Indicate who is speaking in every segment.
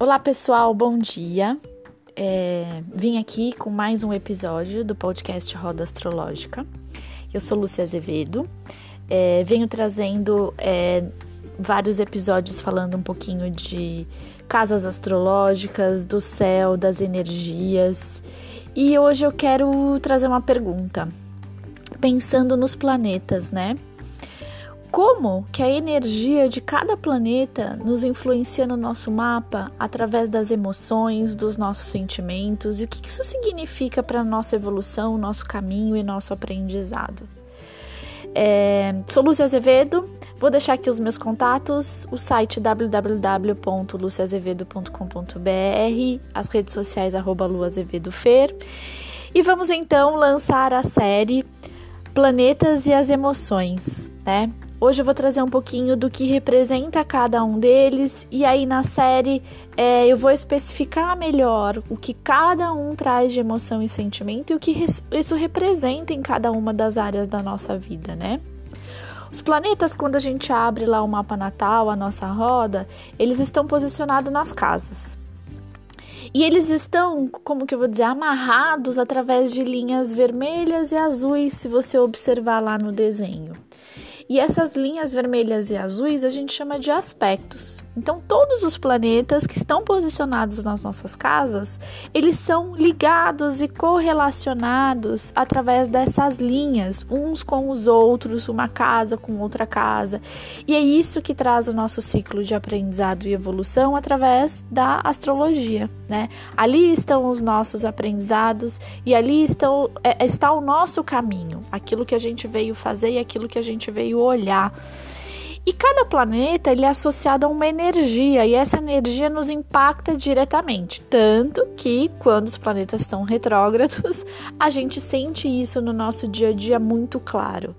Speaker 1: Olá pessoal, bom dia. É, vim aqui com mais um episódio do podcast Roda Astrológica. Eu sou Lúcia Azevedo. É, venho trazendo é, vários episódios falando um pouquinho de casas astrológicas, do céu, das energias. E hoje eu quero trazer uma pergunta, pensando nos planetas, né? Como que a energia de cada planeta nos influencia no nosso mapa através das emoções, dos nossos sentimentos e o que isso significa para a nossa evolução, nosso caminho e nosso aprendizado. É, sou Lúcia Azevedo, vou deixar aqui os meus contatos, o site www.luciazevedo.com.br, as redes sociais luazevedofer e vamos então lançar a série Planetas e as Emoções, né? Hoje eu vou trazer um pouquinho do que representa cada um deles e aí na série é, eu vou especificar melhor o que cada um traz de emoção e sentimento e o que isso representa em cada uma das áreas da nossa vida, né? Os planetas, quando a gente abre lá o mapa natal, a nossa roda, eles estão posicionados nas casas. E eles estão, como que eu vou dizer, amarrados através de linhas vermelhas e azuis, se você observar lá no desenho. E essas linhas vermelhas e azuis a gente chama de aspectos. Então, todos os planetas que estão posicionados nas nossas casas, eles são ligados e correlacionados através dessas linhas, uns com os outros, uma casa com outra casa. E é isso que traz o nosso ciclo de aprendizado e evolução através da astrologia, né? Ali estão os nossos aprendizados e ali estão, é, está o nosso caminho, aquilo que a gente veio fazer e aquilo que a gente veio olhar. E cada planeta ele é associado a uma energia e essa energia nos impacta diretamente, tanto que quando os planetas estão retrógrados, a gente sente isso no nosso dia a dia muito claro.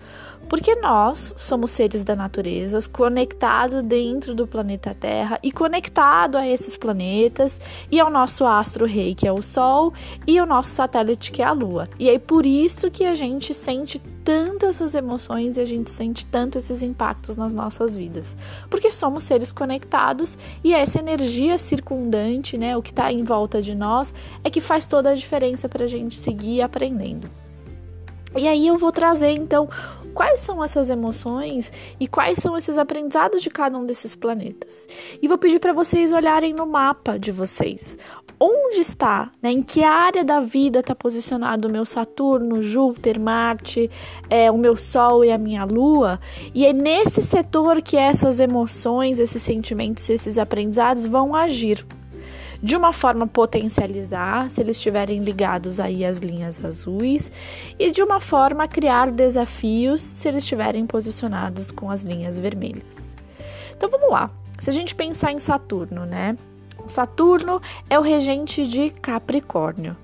Speaker 1: Porque nós somos seres da natureza, conectados dentro do planeta Terra e conectado a esses planetas e ao nosso astro rei, que é o Sol, e o nosso satélite, que é a Lua. E é por isso que a gente sente tanto essas emoções e a gente sente tanto esses impactos nas nossas vidas. Porque somos seres conectados e essa energia circundante, né, o que está em volta de nós, é que faz toda a diferença para a gente seguir aprendendo. E aí eu vou trazer então quais são essas emoções e quais são esses aprendizados de cada um desses planetas. E vou pedir para vocês olharem no mapa de vocês. Onde está, né, em que área da vida está posicionado o meu Saturno, Júpiter, Marte, é, o meu Sol e a minha Lua? E é nesse setor que essas emoções, esses sentimentos, esses aprendizados vão agir de uma forma potencializar, se eles estiverem ligados aí às linhas azuis, e de uma forma criar desafios se eles estiverem posicionados com as linhas vermelhas. Então vamos lá. Se a gente pensar em Saturno, né? Saturno é o regente de Capricórnio.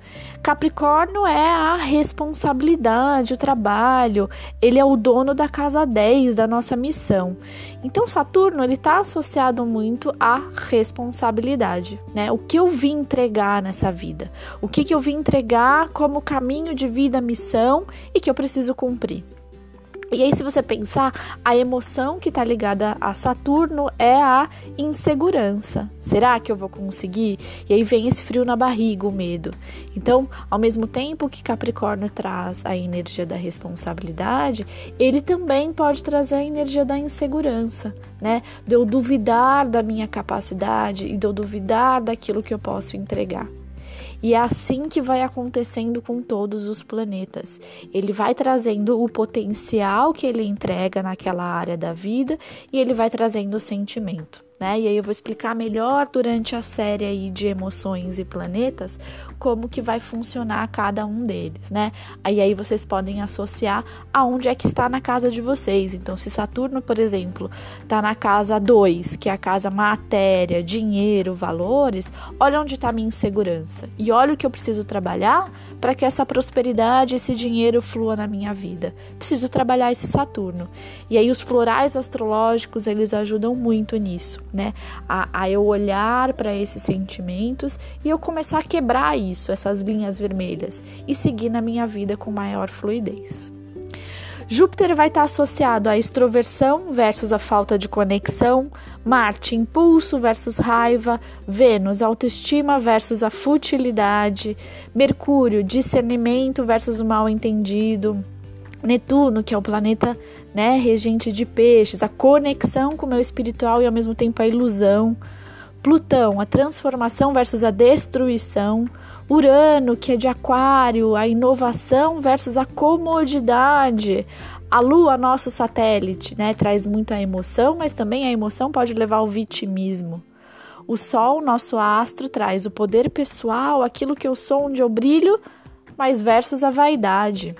Speaker 1: Capricórnio é a responsabilidade, o trabalho, ele é o dono da casa 10, da nossa missão. Então, Saturno, ele está associado muito à responsabilidade, né? O que eu vim entregar nessa vida? O que, que eu vim entregar como caminho de vida, missão e que eu preciso cumprir? E aí, se você pensar, a emoção que está ligada a Saturno é a insegurança. Será que eu vou conseguir? E aí vem esse frio na barriga, o medo. Então, ao mesmo tempo que Capricórnio traz a energia da responsabilidade, ele também pode trazer a energia da insegurança, né? De eu duvidar da minha capacidade e de eu duvidar daquilo que eu posso entregar. E é assim que vai acontecendo com todos os planetas. Ele vai trazendo o potencial que ele entrega naquela área da vida e ele vai trazendo o sentimento né? E aí eu vou explicar melhor durante a série aí de emoções e planetas como que vai funcionar cada um deles, né? Aí aí vocês podem associar aonde é que está na casa de vocês. Então, se Saturno, por exemplo, está na casa 2, que é a casa matéria, dinheiro, valores, olha onde está minha insegurança e olha o que eu preciso trabalhar para que essa prosperidade, esse dinheiro flua na minha vida. Preciso trabalhar esse Saturno. E aí os florais astrológicos, eles ajudam muito nisso né? A, a eu olhar para esses sentimentos e eu começar a quebrar isso, essas linhas vermelhas, e seguir na minha vida com maior fluidez. Júpiter vai estar associado à extroversão versus a falta de conexão, Marte, impulso versus raiva, Vênus, autoestima versus a futilidade, Mercúrio, discernimento versus o mal entendido. Netuno, que é o planeta né, regente de peixes, a conexão com o meu espiritual e ao mesmo tempo a ilusão. Plutão, a transformação versus a destruição. Urano, que é de Aquário, a inovação versus a comodidade. A Lua, nosso satélite, né, traz muita emoção, mas também a emoção pode levar ao vitimismo. O Sol, nosso astro, traz o poder pessoal, aquilo que eu sou, onde eu brilho, mas versus a vaidade.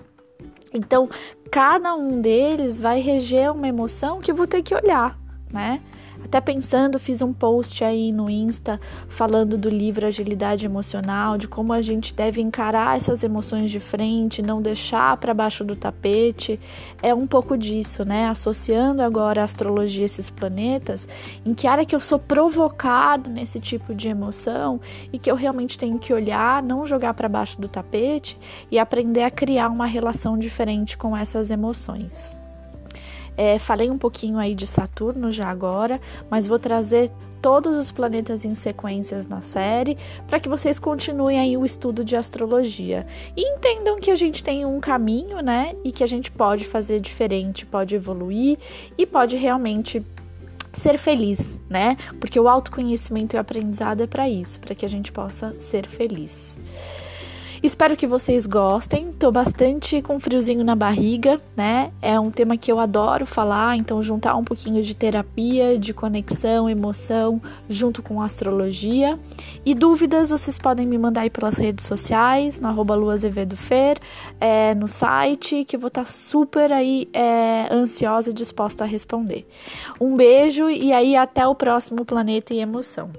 Speaker 1: Então, cada um deles vai reger uma emoção que eu vou ter que olhar, né? Até pensando, fiz um post aí no Insta falando do livro Agilidade Emocional, de como a gente deve encarar essas emoções de frente, não deixar para baixo do tapete. É um pouco disso, né? Associando agora a astrologia esses planetas, em que área que eu sou provocado nesse tipo de emoção e que eu realmente tenho que olhar, não jogar para baixo do tapete e aprender a criar uma relação diferente com essas emoções. É, falei um pouquinho aí de Saturno já agora, mas vou trazer todos os planetas em sequências na série para que vocês continuem aí o estudo de astrologia e entendam que a gente tem um caminho, né? E que a gente pode fazer diferente, pode evoluir e pode realmente ser feliz, né? Porque o autoconhecimento e o aprendizado é para isso, para que a gente possa ser feliz. Espero que vocês gostem. Tô bastante com friozinho na barriga, né? É um tema que eu adoro falar, então juntar um pouquinho de terapia, de conexão, emoção, junto com astrologia. E dúvidas vocês podem me mandar aí pelas redes sociais, no arroba luazevedofer, é, no site, que eu vou estar tá super aí é, ansiosa e disposta a responder. Um beijo e aí até o próximo Planeta e Emoção.